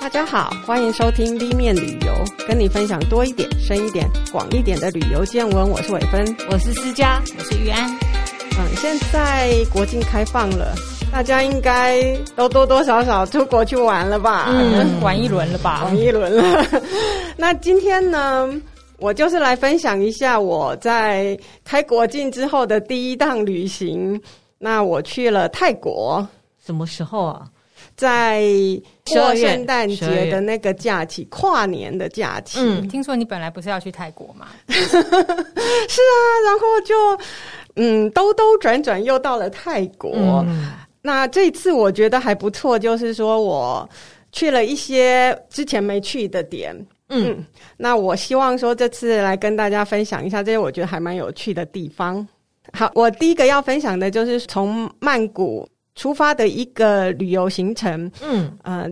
大家好，欢迎收听 V 面旅游，跟你分享多一点、深一点、广一点的旅游见闻。我是伟芬，我是思佳，我是玉安。嗯，现在国境开放了，大家应该都多多少少出国去玩了吧？嗯，玩一轮了吧？玩一轮了。那今天呢，我就是来分享一下我在开国境之后的第一趟旅行。那我去了泰国，什么时候啊？在过圣诞节的那个假期，跨年的假期。嗯，听说你本来不是要去泰国吗？是啊，然后就嗯，兜兜转转又到了泰国。嗯、那这次我觉得还不错，就是说我去了一些之前没去的点。嗯，嗯，那我希望说这次来跟大家分享一下这些我觉得还蛮有趣的地方。好，我第一个要分享的就是从曼谷。出发的一个旅游行程，嗯，呃，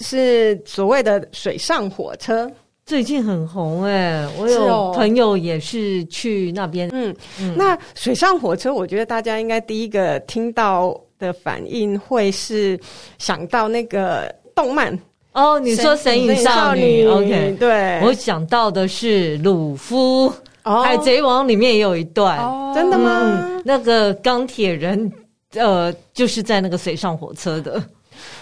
是所谓的水上火车，最近很红哎，我有朋友也是去那边，嗯嗯。那水上火车，我觉得大家应该第一个听到的反应会是想到那个动漫。哦，你说《神隐少女》少女，OK，对，我想到的是鲁夫，哦，《海贼王》里面也有一段，哦，真的吗？嗯，那个钢铁人。呃，就是在那个水上火车的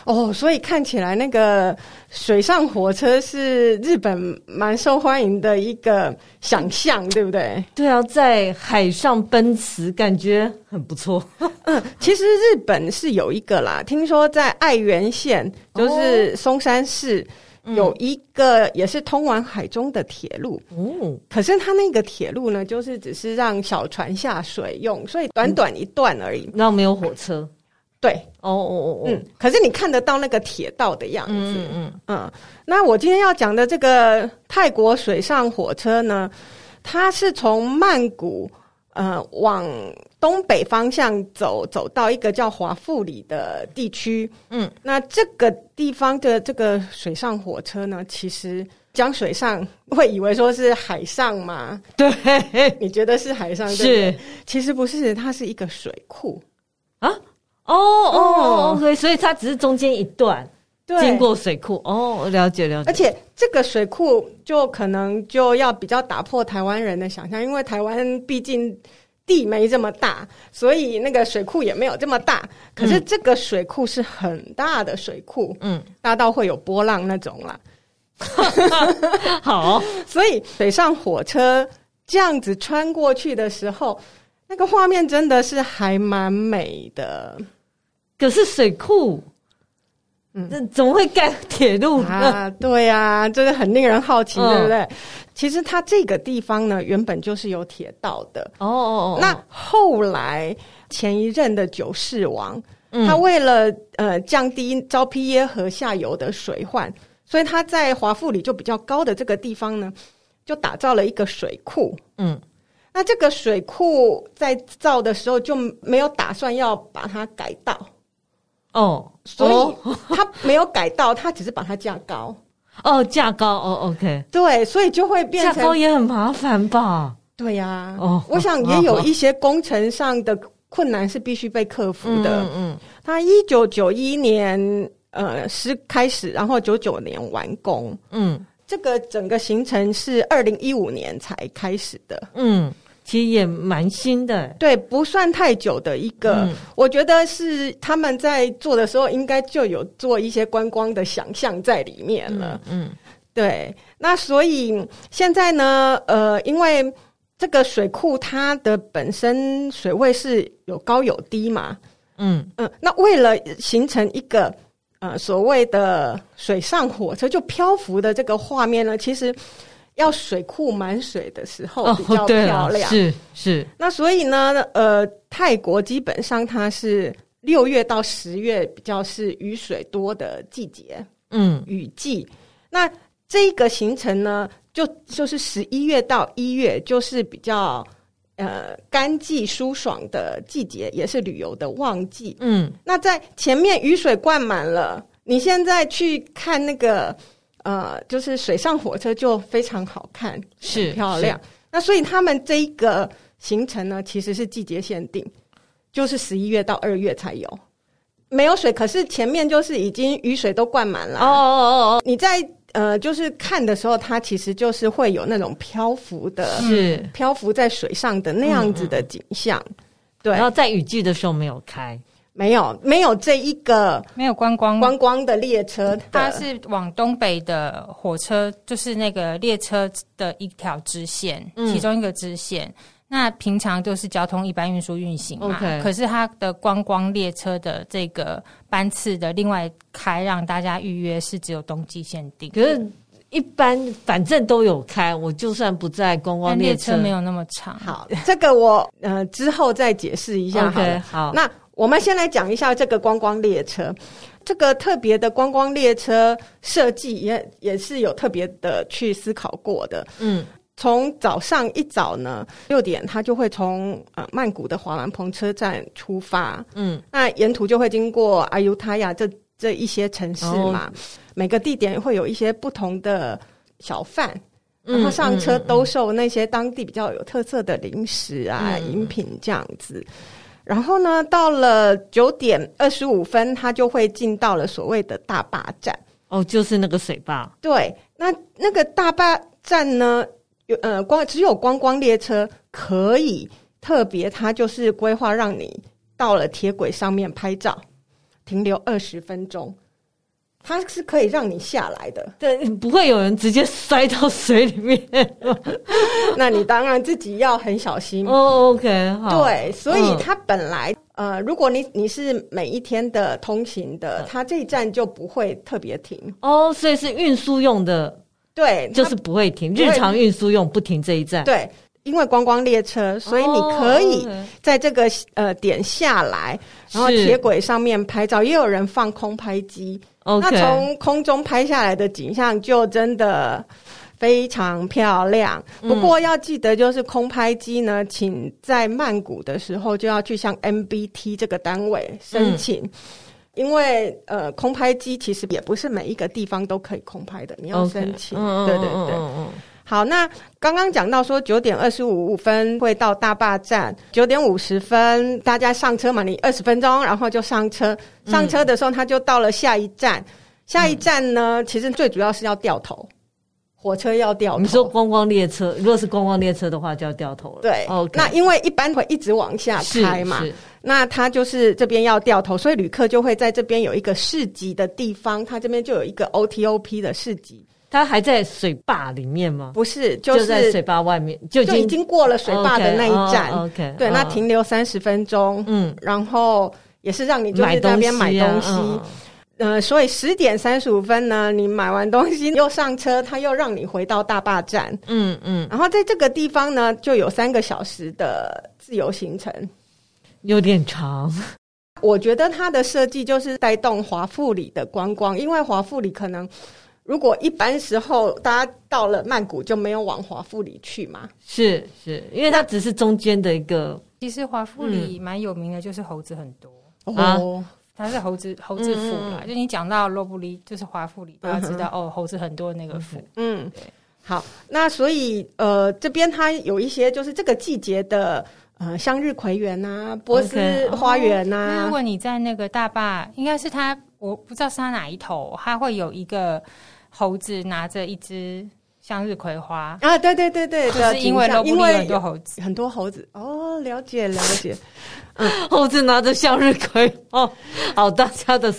哦，所以看起来那个水上火车是日本蛮受欢迎的一个想象，对不对？对啊，在海上奔驰，感觉很不错。嗯，其实日本是有一个啦，听说在爱媛县，就是松山市。哦有一个也是通往海中的铁路，哦，可是它那个铁路呢，就是只是让小船下水用，所以短短一段而已。那、嗯、没有火车？对，哦哦哦哦，嗯，可是你看得到那个铁道的样子，嗯嗯嗯。那我今天要讲的这个泰国水上火车呢，它是从曼谷。呃，往东北方向走，走到一个叫华富里的地区。嗯，那这个地方的这个水上火车呢，其实讲水上会以为说是海上吗？对，你觉得是海上？是，对，其实不是，它是一个水库啊。哦哦，OK，，所以它只是中间一段。对，经过水库哦，了解了解。而且这个水库就可能就要比较打破台湾人的想象，因为台湾毕竟地没这么大，所以那个水库也没有这么大。可是这个水库是很大的水库，嗯，大到会有波浪那种啦。好，所以水上火车这样子穿过去的时候，那个画面真的是还蛮美的。可是水库。嗯，这怎么会盖铁路啊？对呀、啊，这个很令人好奇，嗯、对不对？其实它这个地方呢，原本就是有铁道的。哦哦哦。那后来前一任的九世王，嗯、他为了呃降低昭披耶河下游的水患，所以他在华富里就比较高的这个地方呢，就打造了一个水库。嗯，那这个水库在造的时候就没有打算要把它改道。哦，所以他没有改道，他只是把它架高。哦，架高哦，OK。对，所以就会变成架高也很麻烦吧？对呀、啊。哦，我想也有一些工程上的困难是必须被克服的。嗯嗯。他一九九一年呃是开始，然后九九年完工。嗯，这个整个行程是二零一五年才开始的。嗯。其实也蛮新的，对，不算太久的一个。嗯、我觉得是他们在做的时候，应该就有做一些观光的想象在里面了。嗯，嗯对。那所以现在呢，呃，因为这个水库它的本身水位是有高有低嘛。嗯嗯。那为了形成一个呃所谓的水上火车就漂浮的这个画面呢，其实。要水库满水的时候比较漂亮，哦、是是。那所以呢，呃，泰国基本上它是六月到十月比较是雨水多的季节，嗯，雨季。那这个行程呢，就就是十一月到一月，就是比较呃干季舒爽的季节，也是旅游的旺季。嗯，那在前面雨水灌满了，你现在去看那个。呃，就是水上火车就非常好看，是漂亮。那所以他们这一个行程呢，其实是季节限定，就是十一月到二月才有。没有水，可是前面就是已经雨水都灌满了。哦哦哦哦，你在呃，就是看的时候，它其实就是会有那种漂浮的，是漂浮在水上的那样子的景象。对，然后在雨季的时候没有开。没有，没有这一个没有观光观光的列车，它是往东北的火车，就是那个列车的一条支线，嗯、其中一个支线。那平常都是交通一般运输运行嘛.可是它的观光列车的这个班次的另外开让大家预约是只有冬季限定。可是，一般反正都有开，我就算不在观光列车，列车没有那么长。好，这个我呃之后再解释一下好了。Okay, 好，那。我们先来讲一下这个观光列车，这个特别的观光列车设计也也是有特别的去思考过的。嗯，从早上一早呢六点，它就会从呃曼谷的华兰蓬车站出发。嗯，那沿途就会经过阿尤塔亚这这一些城市嘛，哦、每个地点会有一些不同的小贩，然后上车兜售那些当地比较有特色的零食啊、饮、嗯、品这样子。然后呢，到了九点二十五分，它就会进到了所谓的大坝站。哦，就是那个水坝。对，那那个大坝站呢，有呃光只有观光列车可以特别，它就是规划让你到了铁轨上面拍照，停留二十分钟。它是可以让你下来的，对，不会有人直接摔到水里面。那你当然自己要很小心。哦，OK，好。对，所以它本来、嗯、呃，如果你你是每一天的通行的，它这一站就不会特别停。哦，所以是运输用的，对，就是不会停，日常运输用不停这一站。对。因为观光列车，所以你可以在这个呃点下来，然后铁轨上面拍照。也有人放空拍机，那从空中拍下来的景象就真的非常漂亮。不过要记得，就是空拍机呢，请在曼谷的时候就要去向 MBT 这个单位申请，因为呃，空拍机其实也不是每一个地方都可以空拍的，你要申请。对对对。好，那刚刚讲到说九点二十五分会到大坝站，九点五十分大家上车嘛，你二十分钟，然后就上车。上车的时候，他就到了下一站。嗯、下一站呢，其实最主要是要掉头，火车要掉头。你说观光列车，如果是观光列车的话，就要掉头了。对.那因为一般会一直往下开嘛，那它就是这边要掉头，所以旅客就会在这边有一个市集的地方，它这边就有一个 OTOP 的市集。它还在水坝里面吗？不是，就是、水坝外面，就已经，就已经过了水坝的那一站。OK，, okay 对，那停留三十分钟。嗯，然后也是让你就是在那边买东西。嗯、呃，所以十点三十五分呢，你买完东西又上车，他又让你回到大坝站。嗯嗯，然后在这个地方呢，就有三个小时的自由行程，有点长。我觉得它的设计就是带动华富里的观光，因为华富里可能。如果一般时候大家到了曼谷就没有往华富里去嘛？是是，因为它只是中间的一个。其实华富里蛮有名的，就是猴子很多哦。它是猴子猴子府嘛，就你讲到罗布里，就是华富里，大家知道哦，猴子很多的那个府。嗯，对。好，那所以呃，这边它有一些就是这个季节的呃向日葵园啊，波斯花园啊。如果你在那个大坝，应该是它，我不知道是它哪一头，它会有一个。猴子拿着一只向日葵花啊，对对对对，就是因为因为很多猴子，很多猴子哦，了解了解。嗯，猴子拿着向日葵哦，好，大家的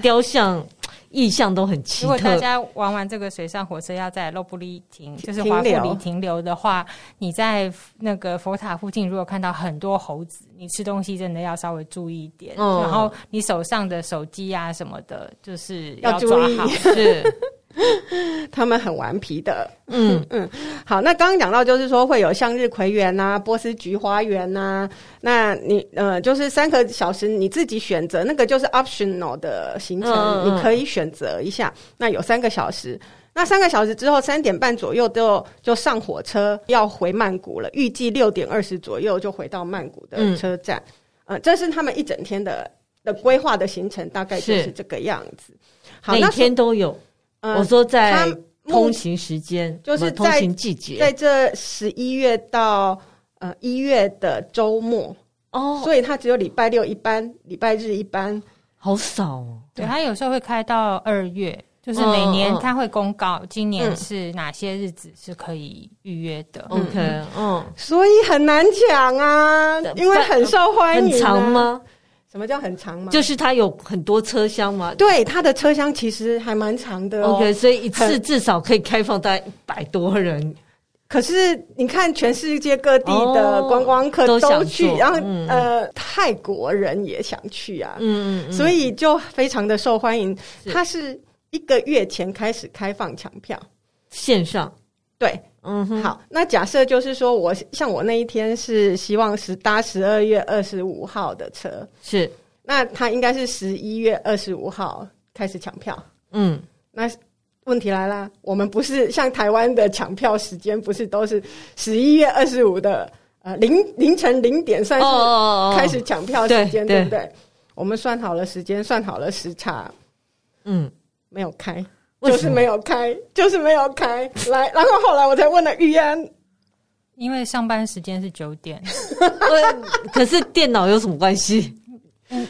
雕像意象都很奇特。如果大家玩完这个水上火车要在洛布里停，就是华富里停留的话，你在那个佛塔附近，如果看到很多猴子，你吃东西真的要稍微注意一点。嗯，然后你手上的手机啊什么的，就是要抓好。是。他们很顽皮的，嗯 嗯。好，那刚刚讲到就是说会有向日葵园呐、波斯菊花园呐，那你呃就是三个小时你自己选择，那个就是 optional 的行程，嗯、你可以选择一下。那有三个小时，那三个小时之后三点半左右就就上火车要回曼谷了，预计六点二十左右就回到曼谷的车站。嗯、呃，这是他们一整天的的规划的行程，大概就是这个样子。好，每天都有。我说在通勤时间，就是通勤季节，在这十一月到呃一月的周末哦，所以它只有礼拜六一班，礼拜日一班。好少哦。对，它有时候会开到二月，就是每年它会公告今年是哪些日子是可以预约的。OK，嗯，所以很难抢啊，因为很受欢迎。很长吗？什么叫很长吗？就是它有很多车厢吗？对，它的车厢其实还蛮长的哦。OK，所以一次至少可以开放大概一百多人。可是你看，全世界各地的观光客都去，哦、都然后、嗯、呃，泰国人也想去啊，嗯，嗯，嗯，所以就非常的受欢迎。是它是一个月前开始开放抢票，线上，对，嗯哼，好，那假设就是说我像我那一天是希望是搭十二月二十五号的车，是，那他应该是十一月二十五号开始抢票，嗯，那。问题来了，我们不是像台湾的抢票时间，不是都是十一月二十五的呃凌凌晨零点算是开始抢票时间，对不对？我们算好了时间，算好了时差，嗯，没有开，就是没有开，就是没有开。来，然后后来我才问了玉安，因为上班时间是九点，可是电脑有什么关系？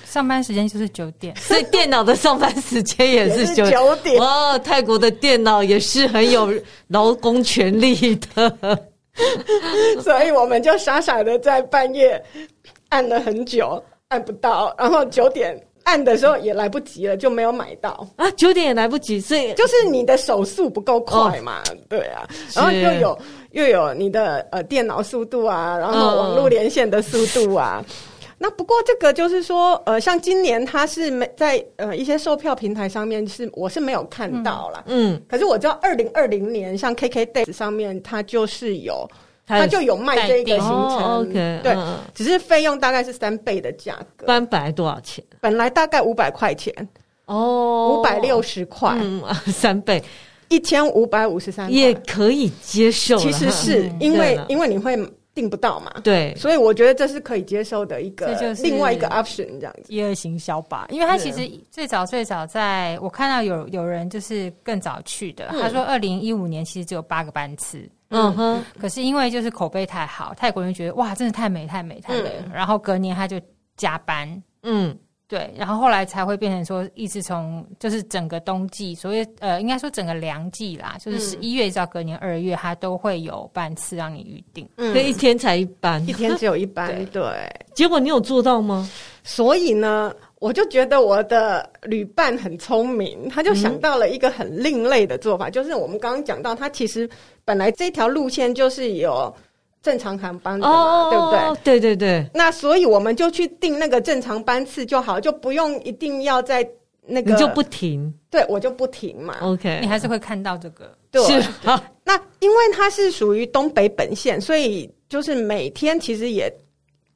上班时间就是九点，所以电脑的上班时间也是九点。哇，泰国的电脑也是很有劳工权利的，所以我们就傻傻的在半夜按了很久，按不到，然后九点按的时候也来不及了，就没有买到啊。九点也来不及，所以就是你的手速不够快嘛，哦、对啊，然后又有又有你的呃电脑速度啊，然后网络连线的速度啊。嗯 那不过这个就是说，呃，像今年它是没在呃一些售票平台上面是我是没有看到啦。嗯，可是我知道二零二零年像 KKday 上面它就是有，它就有卖这个行程。哦，OK，对，只是费用大概是三倍的价格。本来多少钱？本来大概五百块钱。哦，五百六十块，嗯 三倍，一千五百五十三，也可以接受。其实是因为因为你会。订不到嘛？对，所以我觉得这是可以接受的一个，另外一个 option 这样子。第二行销吧，因为他其实最早最早在我看到有有人就是更早去的，他说二零一五年其实只有八个班次，嗯。哼，可是因为就是口碑太好，泰国人觉得哇，真的太美太美太美了，然后隔年他就加班，嗯。对，然后后来才会变成说，一直从就是整个冬季，所以呃，应该说整个凉季啦，就是十一月到隔年二月，它都会有班次让你预定。嗯，一天才一班，一天只有一班。对，对，结果你有做到吗？所以呢，我就觉得我的旅伴很聪明，他就想到了一个很另类的做法，嗯、就是我们刚刚讲到，他其实本来这条路线就是有。正常航班的嘛，对不对？对对对。那所以我们就去订那个正常班次就好，就不用一定要在那个。你就不停？对，我就不停嘛。OK，你还是会看到这个。对。是。那因为它是属于东北本线，所以就是每天其实也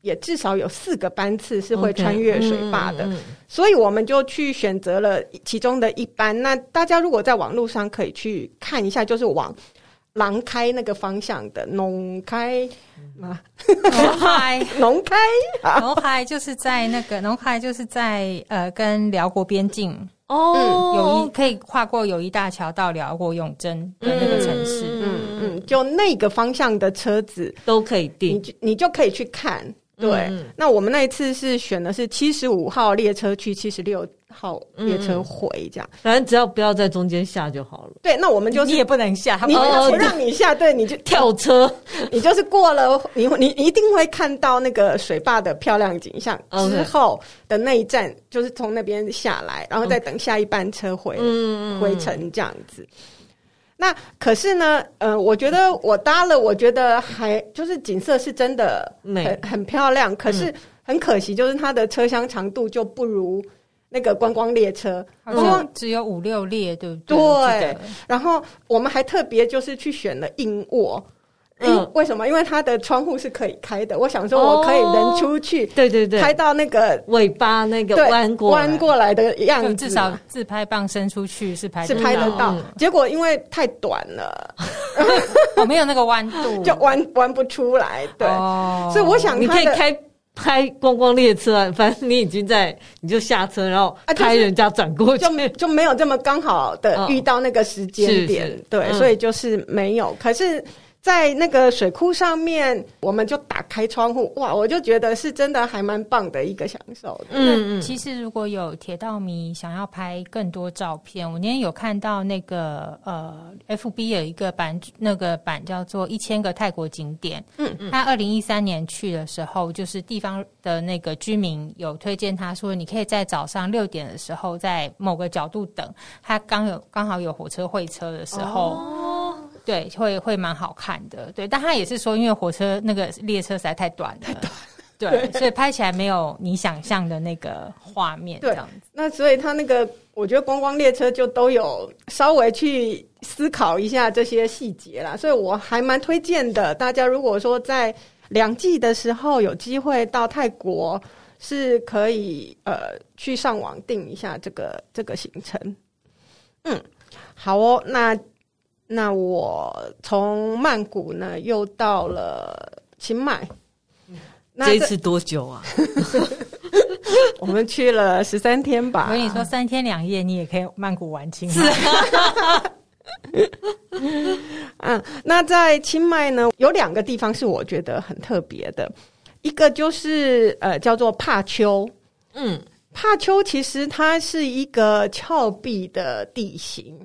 也至少有四个班次是会穿越水坝的，所以我们就去选择了其中的一班。那大家如果在网络上可以去看一下，就是往。廊开那个方向的农开啊，农开。农开？农开就是在那个农开就是在呃跟辽国边境。哦，有一可以跨过友谊大桥到辽国永贞的那个城市，嗯嗯，就那个方向的车子都可以订，你就你就可以去看。对，那我们那一次是选的是七十五号列车去七十六号列车回，这样，反正只要不要在中间下就好了。对，那我们就是你也不能下，你不让你下，对，你就 跳车，你就是过了，你你一定会看到那个水坝的漂亮景象之后的那一站，就是从那边下来，然后再等下一班车回回程这样子。那可是呢，呃，我觉得我搭了，我觉得还就是景色是真的很美很漂亮。可是很可惜，就是它的车厢长度就不如那个观光列车，好像只有五六列，对不对？对。然后我们还特别就是去选了硬卧。嗯，为什么？因为它的窗户是可以开的。我想说，我可以人出去，对对对，开到那个尾巴那个弯过弯过来的样子，至少自拍棒伸出去是拍是拍得到。结果因为太短了，我 没有那个弯度，就弯弯不出来。对，所以我想你可以开拍观光列车，反正你已经在，你就下车，然后拍人家转过去，就没就没有这么刚好的遇到那个时间点。对，所以就是没有。可是。在那个水库上面，我们就打开窗户，哇，我就觉得是真的还蛮棒的一个享受。嗯嗯。其实如果有铁道迷想要拍更多照片，我今天有看到那个呃，FB 有一个版，那个版叫做一千个泰国景点。嗯嗯。他二零一三年去的时候，就是地方的那个居民有推荐他说，你可以在早上六点的时候在某个角度等，他刚有刚好有火车会车的时候。哦对，会会蛮好看的。对，但他也是说，因为火车那个列车实在太短了，太短，对，所以拍起来没有你想象的那个画面这样子。那所以他那个，我觉得观光列车就都有稍微去思考一下这些细节啦，所以我还蛮推荐的。大家如果说在两季的时候有机会到泰国，是可以呃去上网订一下这个这个行程。嗯，好哦，那。那我从曼谷呢，又到了清迈。这一次多久啊？我们去了十三天吧。我跟你说，三天两夜你也可以曼谷玩清迈。嗯，那在清迈呢，有两个地方是我觉得很特别的，一个就是呃叫做帕丘。嗯，帕丘其实它是一个峭壁的地形。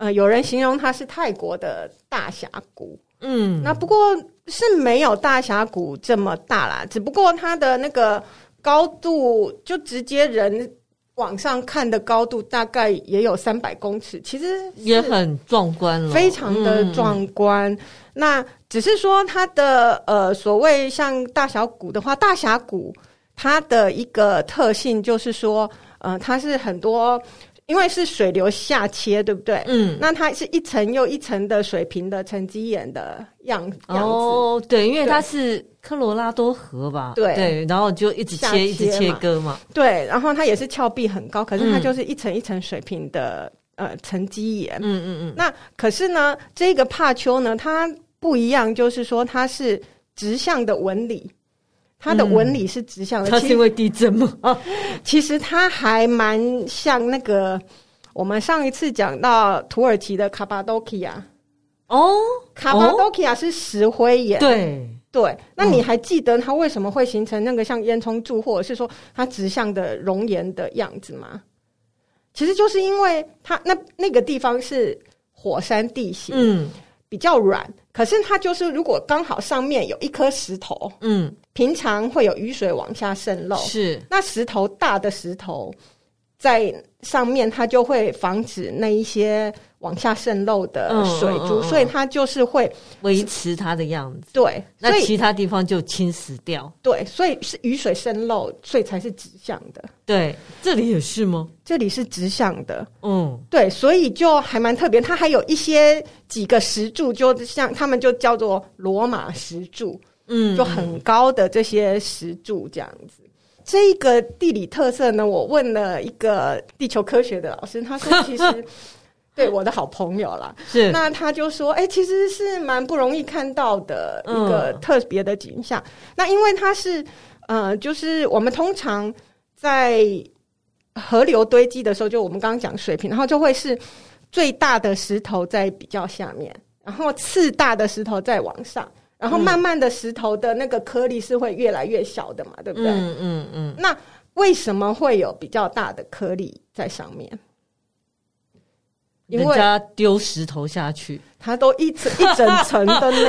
呃，有人形容它是泰国的大峡谷，嗯，那不过是没有大峡谷这么大啦，只不过它的那个高度，就直接人往上看的高度大概也有三百公尺，其实也很壮观了，非常的壮观。嗯、那只是说它的呃，所谓像大峡谷的话，大峡谷它的一个特性就是说，呃，它是很多。因为是水流下切，对不对？嗯，那它是一层又一层的水平的沉积岩的样样子。哦，对，因为它是科罗拉多河吧？对对，然后就一直切，切一直切割嘛。对，然后它也是峭壁很高，可是它就是一层一层水平的、嗯、呃沉积岩。嗯嗯嗯。那可是呢，这个帕丘呢，它不一样，就是说它是直向的纹理。它的纹理是直向的，它是因为地震吗？啊，其实它还蛮像那个我们上一次讲到土耳其的卡巴多奇亚。哦，卡巴多奇亚是石灰岩，对。对。那你还记得它为什么会形成那个像烟囱柱，或者是说它直向的熔岩的样子吗？其实就是因为它那那个地方是火山地形，嗯，比较软。可是它就是，如果刚好上面有一颗石头，嗯，平常会有雨水往下渗漏，是那石头大的石头在上面，它就会防止那一些往下渗漏的水珠，嗯嗯嗯嗯，所以它就是会维持它的样子。对，那其他地方就侵蚀掉。对，所以是雨水渗漏，所以才是直向的。对，这里也是吗？这里是直向的。嗯，对，所以就还蛮特别。它还有一些几个石柱，就像他们就叫做罗马石柱。嗯，就很高的这些石柱这样子。这个地理特色呢，我问了一个地球科学的老师，他说其实对我的好朋友啦，是那他就说，哎、欸，其实是蛮不容易看到的一个特别的景象。嗯、那因为它是呃，就是我们通常在河流堆积的时候，就我们刚刚讲水平，然后就会是最大的石头在比较下面，然后次大的石头再往上。然后慢慢的，石头的那个颗粒是会越来越小的嘛，对不对？嗯嗯嗯。那为什么会有比较大的颗粒在上面？因为人家丢石头下去，它都一层一整层的呢。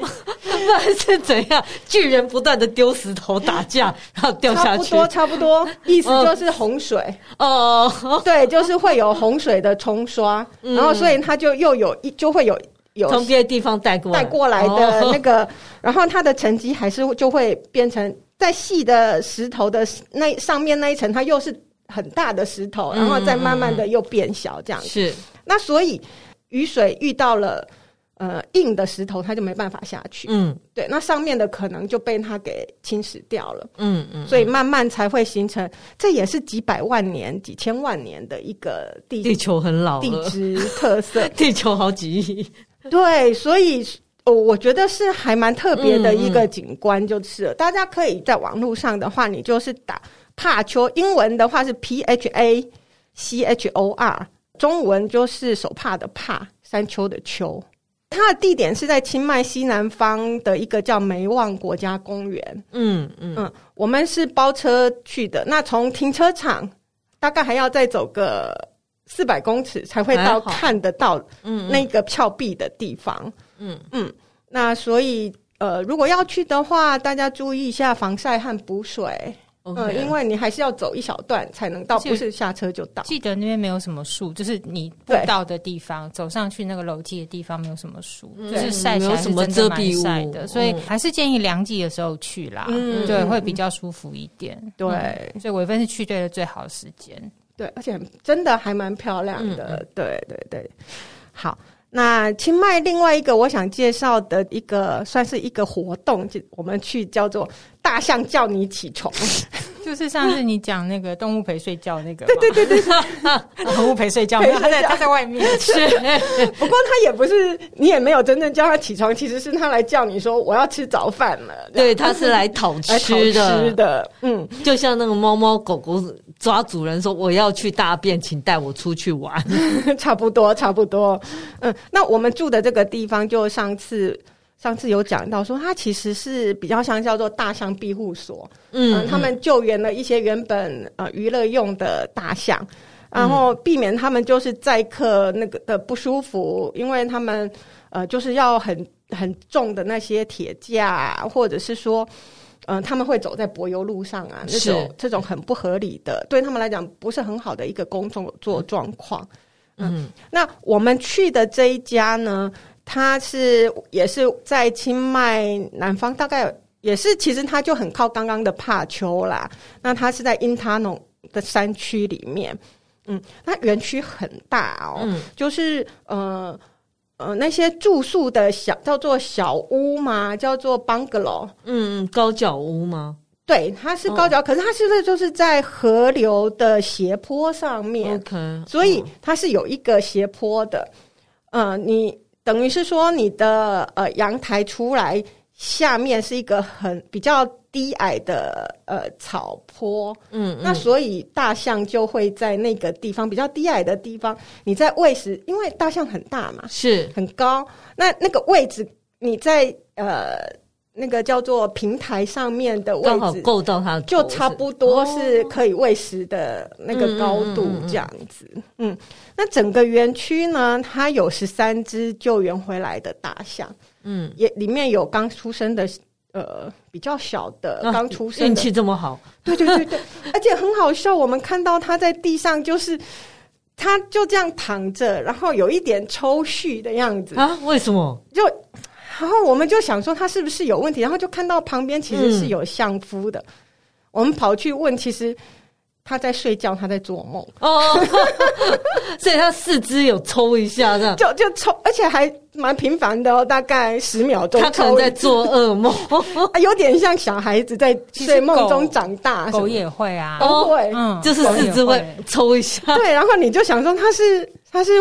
不然是怎样？巨人不断的丢石头打架，然后掉下去。差不多，差不多。意思就是洪水哦。对，就是会有洪水的冲刷，嗯、然后所以它就又有一就会有。有从别的地方带过来带过来的那个，哦、然后它的沉积还是就会变成在细的石头的那上面那一层，它又是很大的石头，然后再慢慢的又变小这样子。是，那所以雨水遇到了呃硬的石头，它就没办法下去。嗯，对，那上面的可能就被它给侵蚀掉了。嗯嗯，所以慢慢才会形成，这也是几百万年、几千万年的一个地地球很老地质特色，地球好几亿。对，所以我我觉得是还蛮特别的一个景观，就是了、嗯嗯、大家可以在网络上的话，你就是打帕丘，英文的话是 P H A C H O R，中文就是手帕的帕，山丘的丘。它的地点是在清迈西南方的一个叫梅旺国家公园。嗯嗯嗯，我们是包车去的。那从停车场大概还要再走个四百公尺才会到看得到嗯那个峭壁的地方。嗯嗯嗯，那所以呃，如果要去的话，大家注意一下防晒和补水。嗯 Okay.、呃，因为你还是要走一小段才能到，不是下车就到。记得那边没有什么树，就是你步道的地方，走上去那个楼梯的地方没有什么树，嗯、就是晒起来是真的蛮晒的，所以还是建议凉季的时候去啦，嗯、对，会比较舒服一点。对，嗯、所以微芬是去对了最好的时间，对，而且真的还蛮漂亮的，嗯、对对对。好，那清迈另外一个我想介绍的一个算是一个活动，就我们去叫做。大象叫你起床，就是上次你讲那个动物陪睡觉那个，对对对对，动物 陪睡觉，他在他在外面。是，不过他也不是，你也没有真正叫他起床，其实是他来叫你说我要吃早饭了，对，他是来讨吃的，的，嗯，就像那个猫猫狗狗抓主人说我要去大便，请带我出去玩，差不多差不多，嗯，那我们住的这个地方就上次。上次有讲到说，它其实是比较像叫做大象庇护所，嗯，嗯，他们救援了一些原本呃娱乐用的大象，然后避免他们就是载客那个的不舒服，因为他们呃就是要很很重的那些铁架，或者是说，嗯、呃，他们会走在柏油路上啊，那种这种很不合理的，对他们来讲不是很好的一个工作做状况。嗯，嗯，那我们去的这一家呢？它是也是在清迈南方，大概也是，其实它就很靠刚刚的帕丘啦。那它是在因他农的山区里面，嗯，那园区很大哦，嗯，就是呃呃那些住宿的小叫做小屋嘛，叫做 bungalow，嗯，高脚屋吗？对，它是高脚，哦、可是它现在就是在河流的斜坡上面，OK，所以它是有一个斜坡的，嗯、呃，你。等于是说，你的呃阳台出来，下面是一个很比较低矮的呃草坡，嗯，嗯，那所以大象就会在那个地方比较低矮的地方，你在喂食，因为大象很大嘛，是。很高，那那个位置你在呃。那个叫做平台上面的位置，够到它，就差不多是可以喂食的那个高度这样子。嗯，嗯，嗯，嗯，那整个园区呢，它有十三只救援回来的大象，嗯，也里面有刚出生的，呃，比较小的刚出生，运气这么好，对对对对，而且很好笑，我们看到他在地上，就是他就这样躺着，然后有一点抽搐的样子啊？为什么？就。然后我们就想说他是不是有问题，然后就看到旁边其实是有相夫的，嗯、我们跑去问，其实他在睡觉，他在做梦。哦，所以他四肢有抽一下这样，就就抽，而且还蛮频繁的哦，大概十秒钟，他可能在做噩梦，有点像小孩子在睡梦中长大，狗也会啊，都会，嗯，就是四肢会抽一下，对，然后你就想说他是。他是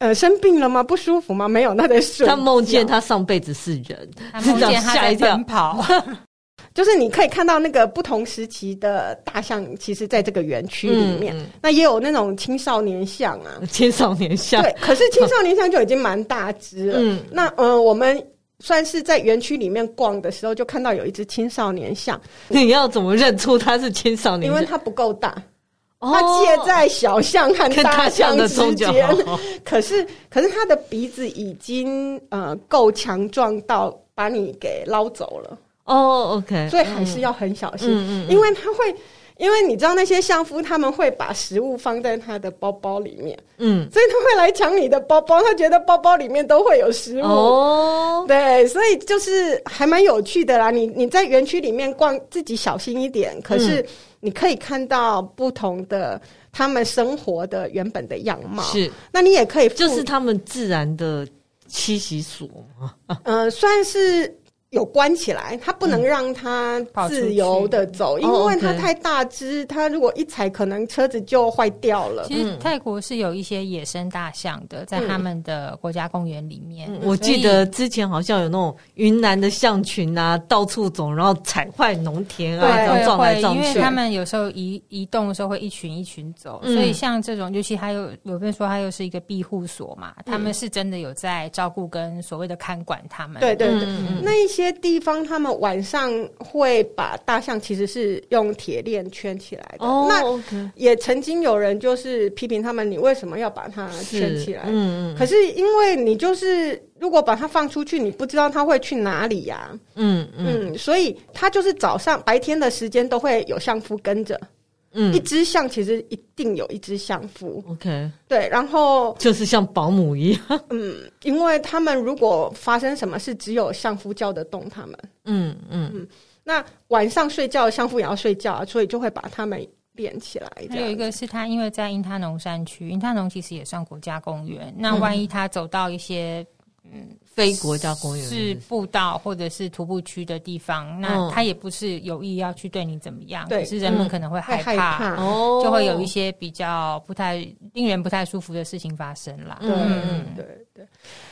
呃生病了吗？不舒服吗？没有，他在睡。他梦见他上辈子是人，他梦见他在奔跑。就是你可以看到那个不同时期的大象，其实在这个园区里面，嗯、那也有那种青少年象啊，青少年象。对，可是青少年象就已经蛮大只了。嗯，那呃，我们算是在园区里面逛的时候，就看到有一只青少年象。你要怎么认出它是青少年？因为它不够大。它介在小象和大象之间，可是可是它的鼻子已经呃够强壮到把你给捞走了哦，OK，所以还是要很小心，嗯嗯，因为他会，因为你知道那些相夫他们会把食物放在他的包包里面，嗯，所以他会来抢你的包包，他觉得包包里面都会有食物哦，对，所以就是还蛮有趣的啦。你你在园区里面逛，自己小心一点，可是。你可以看到不同的他们生活的原本的样貌，是。那你也可以，就是他们自然的栖息所嗯？呃，算是有关起来，它不能让它自由的走，因为它太大只，它如果一踩，可能车子就坏掉了。其实泰国是有一些野生大象的，在他们的国家公园里面。我记得之前好像有那种云南的象群啊，到处走，然后踩坏农田啊，然后撞来撞去。因为他们有时候移移动的时候会一群一群走，所以像这种，尤其还有有人说它又是一个庇护所嘛，他们是真的有在照顾跟所谓的看管他们。对对对，那一些。些地方，他们晚上会把大象其实是用铁链圈起来的。Oh. 那也曾经有人就是批评他们，你为什么要把它圈起来？嗯嗯。可是因为你就是如果把它放出去，你不知道它会去哪里呀、啊。嗯嗯。所以它就是早上白天的时间都会有相夫跟着。嗯，一只象其实一定有一只相夫。OK，对，然后就是像保姆一样。嗯，因为他们如果发生什么事，只有相夫叫得动他们。嗯嗯嗯。那晚上睡觉，相夫也要睡觉，所以就会把他们连起来。还有一个是他，因为在因他农山区，因他农其实也算国家公园。那万一他走到一些。嗯，非国家公园是步道或者是徒步区的地方，那他也不是有意要去对你怎么样，可是人们可能会害怕，就会有一些比较不太令人不太舒服的事情发生啦。对，对，对。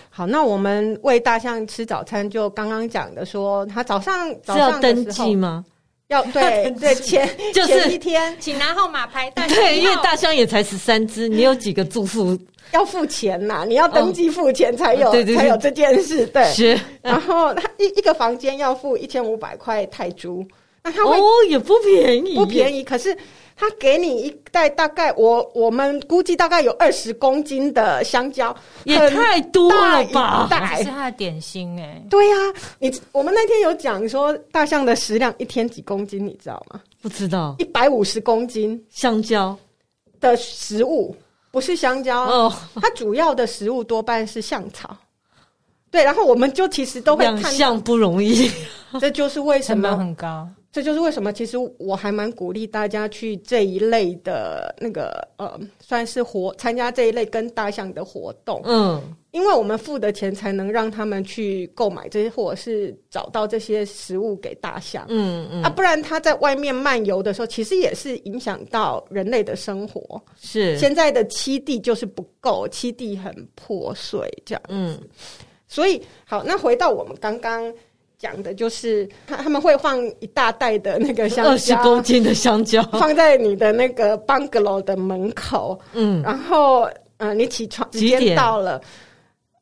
好，那我们喂大象吃早餐，就刚刚讲的说，他早上早上要登记吗？要对 对，前 就是一天，请拿号码牌。但对，因为大象也才十三只，你有几个住宿？要付钱呐，你要登记付钱才有，才有这件事。对，是。然后他一一个房间要付一千五百块泰铢，那他会哦也不便宜，不便宜。可是他给你一袋，大概我我们估计大概有二十公斤的香蕉，也太多了吧？是他的点心哎。对呀，你我们那天有讲说大象的食量一天几公斤，你知道吗？不知道，一百五十公斤香蕉的食物。不是香蕉，oh. 它主要的食物多半是橡草。对，然后我们就其实都会看，养象不容易，这就是为什么很高。这就是为什么，其实我还蛮鼓励大家去这一类的那个呃，算是活参加这一类跟大象的活动。嗯，因为我们付的钱才能让他们去购买这些，或者是找到这些食物给大象。嗯嗯，啊，不然他在外面漫游的时候，其实也是影响到人类的生活。是，现在的栖地就是不够，栖地很破碎，这样。嗯，所以好，那回到我们刚刚。讲的就是他他们会放一大袋的那个香蕉，二十公斤的香蕉。放在你的那个 bungalow 的门口，嗯，然后嗯、呃，你起床时间到了，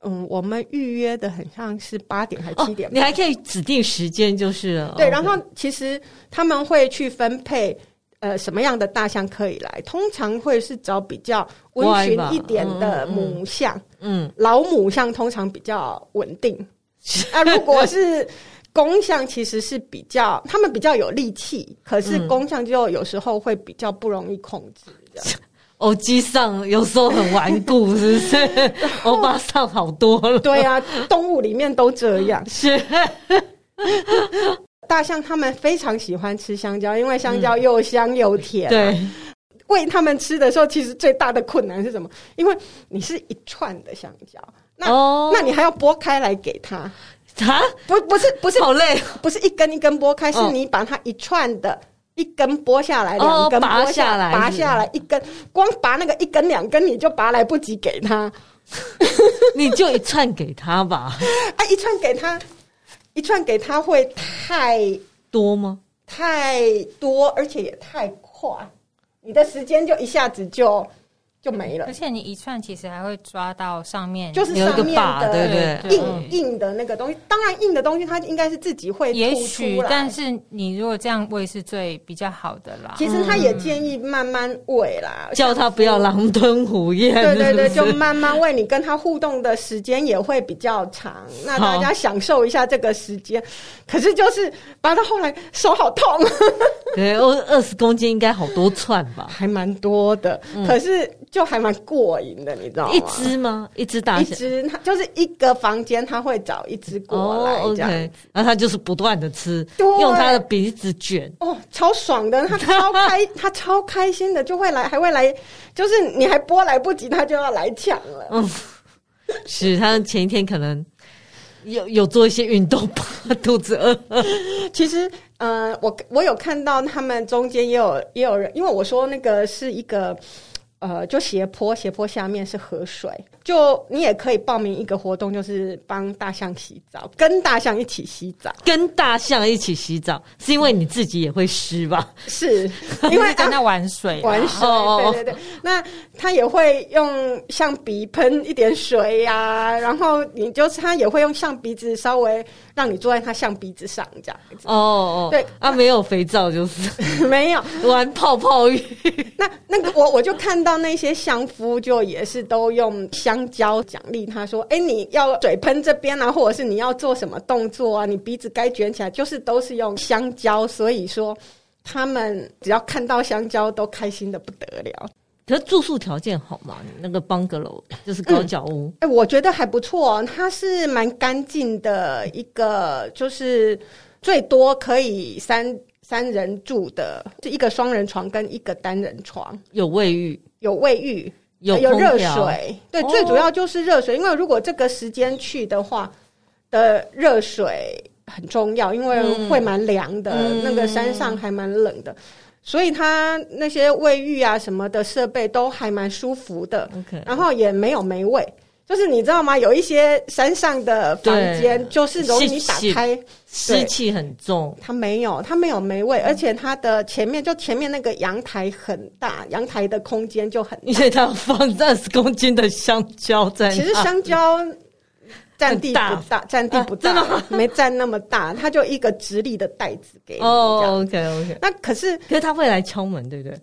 嗯，我们预约的很像是八点还是七点、哦，你还可以指定时间就是了。对，然后其实他们会去分配呃什么样的大象可以来，通常会是找比较温驯一点的母象，嗯。老母象通常比较稳定。啊，如果是公象，其实是比较他们比较有力气，可是公象就有时候会比较不容易控制。这样，欧吉桑有时候很顽固，是不是？欧巴上好多了。对啊，动物里面都这样。是，大象他们非常喜欢吃香蕉，因为香蕉又香又甜。对，喂他们吃的时候，其实最大的困难是什么？因为你是一串的香蕉。那、oh. 那你还要剥开来给他啊？不不是不是好累，不是一根一根剥开，是你把它一串的，一根剥下来，两根剥下来，拔下来一根，光拔那个一根两根你就拔来不及给他，你就一串给他吧。啊，一串给他，一串给他会太多吗？太多，而且也太快，你的时间就一下子就。就没了，而且你一串其实还会抓到上面，就是上面的对对对硬硬的那个东西。当然硬的东西它应该是自己会也许，但是你如果这样喂是最比较好的啦。其实他也建议慢慢喂啦，叫他不要狼吞虎咽。对对对，就慢慢喂，你跟他互动的时间也会比较长，那大家享受一下这个时间。可是就是拔到后来手好痛。对，二二十公斤应该好多串吧，还蛮多的。可是。就还蛮过瘾的，你知道吗？一只吗？一只大象？一只，它就是一个房间，它会找一只过来这样，然后它就是不断的吃，用它的鼻子卷，哦，超爽的，它超开，他超开心的，就会来，还会来，就是你还播来不及，它就要来抢了。嗯，是他前一天可能有有做一些运动吧？肚子饿。其实，呃，我我有看到他们中间也有也有人，因为我说那个是一个。呃，就斜坡，斜坡下面是河水。就你也可以报名一个活动，就是帮大象洗澡，跟大象一起洗澡，跟大象一起洗澡，是因为你自己也会湿吧？是因为 跟他玩水，玩水。对对对，那他也会用象鼻喷一点水呀、啊，然后你就是他也会用象鼻子稍微让你坐在他象鼻子上这样子。哦哦，对啊，没有肥皂就是 没有玩泡泡浴。那那个我我就看到那些相夫就也是都用香蕉奖励他说：“哎，你要嘴喷这边啊，或者是你要做什么动作啊？你鼻子该卷起来，就是都是用香蕉。所以说，他们只要看到香蕉都开心的不得了。可是住宿条件好吗？那个 bungalow 就是高脚屋，哎、嗯，我觉得还不错。它是蛮干净的一个，就是最多可以三三人住的，就一个双人床跟一个单人床，有卫浴。”有卫浴，有有热水，对，哦、最主要就是热水。因为如果这个时间去的话，的热水很重要，因为会蛮凉的，嗯、那个山上还蛮冷的，嗯、所以它那些卫浴啊什么的设备都还蛮舒服的。Okay. 然后也没有霉味。就是你知道吗？有一些山上的房间，就是容易你打开，湿气很重。它没有，它没有霉味，而且它的前面就前面那个阳台很大，阳台的空间就很大。因为它放二十公斤的香蕉在。其实香蕉占地不大，占地不大，没占那么大，它就一个直立的袋子给你。哦，OK OK。那可是，可是他会来敲门，对不对？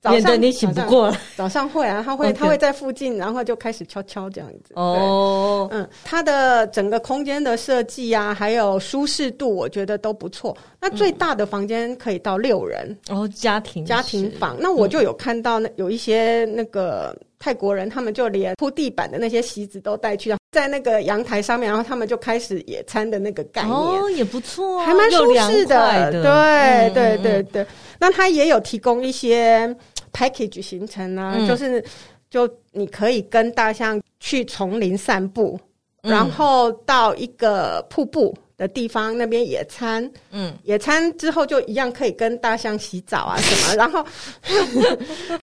早上你醒不过来，早上会啊，他会他会在附近，然后就开始敲敲这样子。哦，oh. 嗯，它的整个空间的设计啊，还有舒适度，我觉得都不错。那最大的房间可以到六人，然后、oh, 家庭家庭房。那我就有看到那有一些那个泰国人，他们就连铺地板的那些席子都带去，在那个阳台上面，然后他们就开始野餐的那个概念，哦，oh, 也不错、啊，还蛮舒适的。的对、嗯、对对对，那他也有提供一些。package 行程啊，嗯、就是就你可以跟大象去丛林散步，嗯、然后到一个瀑布的地方那边野餐，嗯，野餐之后就一样可以跟大象洗澡啊什么，然后。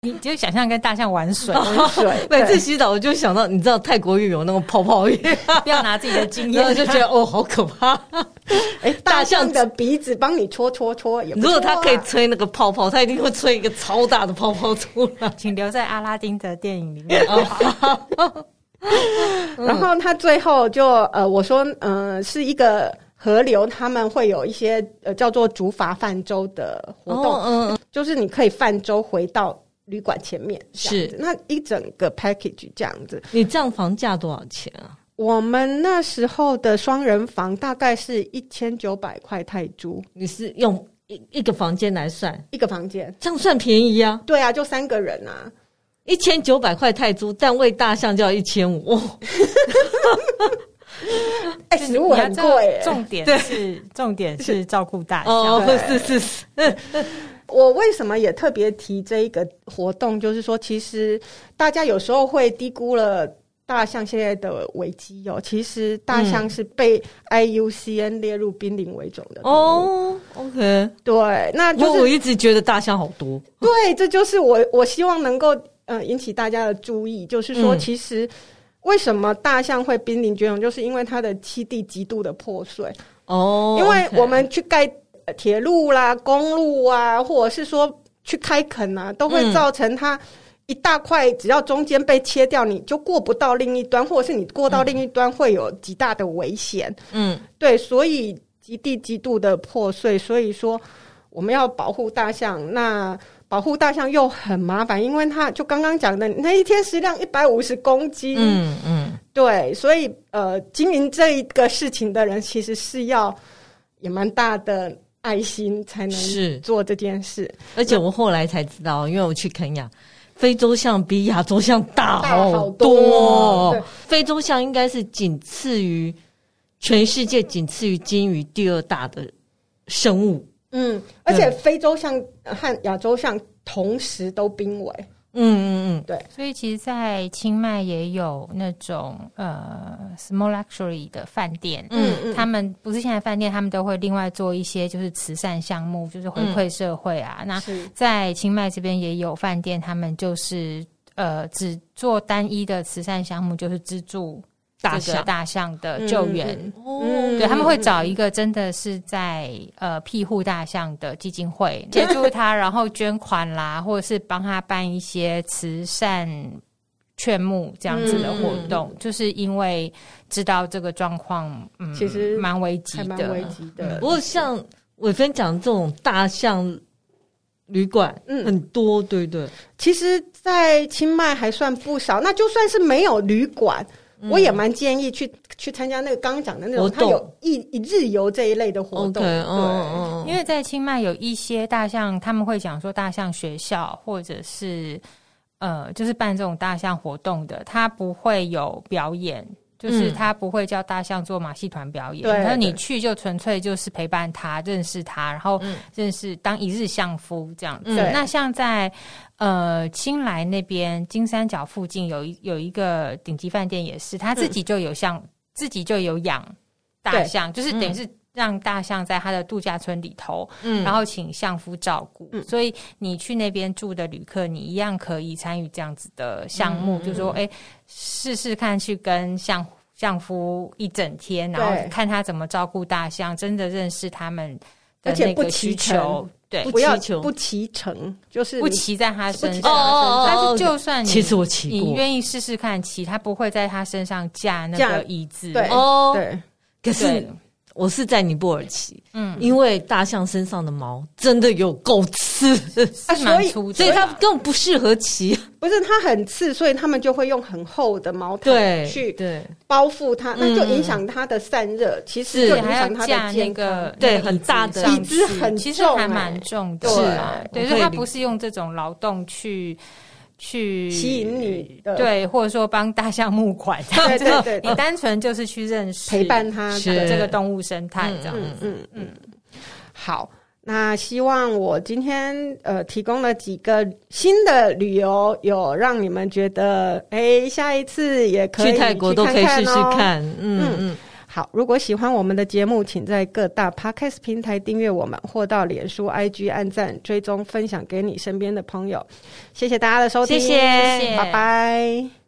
你就想象跟大象玩水，玩水。每次洗澡我就想到，你知道泰国浴有那种泡泡浴，不要拿自己的经验，就觉得哦，好可怕。哎，大象的鼻子帮你搓搓搓。如果它可以吹那个泡泡，它一定会吹一个超大的泡泡出来。请留在阿拉丁的电影里面。然后它最后就呃，我说嗯、呃，是一个河流，他们会有一些呃叫做竹筏泛舟的活动，嗯，嗯就是你可以泛舟回到。旅馆前面是那一整个 package 这样子，你这样房价多少钱啊？我们那时候的双人房大概是一千九百块泰铢。你是用一一个房间来算，一个房间这样算便宜啊？对啊，就三个人啊，一千九百块泰铢，但喂大象就要一千五。哎，食物很贵，重点是重点是照顾大象，哦，是是是。我为什么也特别提这一个活动？就是说，其实大家有时候会低估了大象现在的危机哦。其实大象是被 IUCN 列入濒临危种的哦。OK，对，那就是我一直觉得大象好多。对，这就是我我希望能够呃引起大家的注意，就是说，其实为什么大象会濒临绝种，就是因为它的栖地极度的破碎哦。因为我们去盖。铁路啦、公路啊，或者是说去开垦啊，都会造成它一大块，只要中间被切掉，你就过不到另一端，或者是你过到另一端会有极大的危险。嗯，对，所以极地极度的破碎，所以说我们要保护大象。那保护大象又很麻烦，因为它就刚刚讲的那一天食量一百五十公斤。嗯嗯，对，所以呃，经营这一个事情的人其实是要也蛮大的。爱心才能是做这件事，而且我后来才知道，因为我去肯亚，非洲象比亚洲象大好多。非洲象应该是仅次于全世界仅次于鲸鱼第二大的生物。嗯，而且非洲象和亚洲象同时都濒危。嗯嗯嗯，对。所以其实，在清迈也有那种呃 small luxury 的饭店，嗯嗯，他们不是现在饭店，他们都会另外做一些就是慈善项目，就是回馈社会啊。嗯、那在清迈这边也有饭店，他们就是呃只做单一的慈善项目，就是资助。大象大象的救援，嗯、对，他们会找一个真的是在呃庇护大象的基金会 协助他，然后捐款啦，或者是帮他办一些慈善劝募这样子的活动，嗯、就是因为知道这个状况，嗯，其实蛮危急的，蛮危急的。不过像伟芬讲这种大象旅馆，嗯，很多，对对。其实，在清迈还算不少。那就算是没有旅馆。我也蛮建议去去参加那个刚刚讲的那种，它有一一日游这一类的活动。对，因为在清迈有一些大象，他们会讲说大象学校，或者是呃，就是办这种大象活动的，它不会有表演。就是他不会叫大象做马戏团表演，然后、嗯、你去就纯粹就是陪伴他，认识他，然后认识当一日相夫这样子。嗯、那像在呃青莱那边金三角附近有一有一个顶级饭店，也是他自己就有像、嗯、自己就有养大象，就是等于是。让大象在他的度假村里头，嗯，然后请相夫照顾，嗯、所以你去那边住的旅客，你一样可以参与这样子的项目，嗯、就是说，哎，试试看去跟相相夫一整天，然后看他怎么照顾大象，真的认识他们的那个需求，对，不要不骑乘，就是不骑在他身上，但是就算你其实我骑，你愿意试试看骑，他不会在他身上架那个椅子，对哦，对，可是。我是在尼泊尔骑，嗯，因为大象身上的毛真的有够刺，啊、所以所以它根本不适合骑。不是它很刺，所以他们就会用很厚的毛毯去对包覆它，那就影响它的散热。嗯、其实就影响它的那个。对，很大的椅子很重，其实还蛮重的。对，所以它不是用这种劳动去。去吸引你的，对，或者说帮大象募款，对对对，你单纯就是去认识陪伴它的这个动物生态这样子。嗯嗯嗯。好，那希望我今天呃提供了几个新的旅游，有让你们觉得哎，下一次也可以去泰国都可以试试看。嗯嗯。好，如果喜欢我们的节目，请在各大 Podcast 平台订阅我们，或到脸书、IG 按赞、追踪、分享给你身边的朋友。谢谢大家的收听，谢谢，拜拜。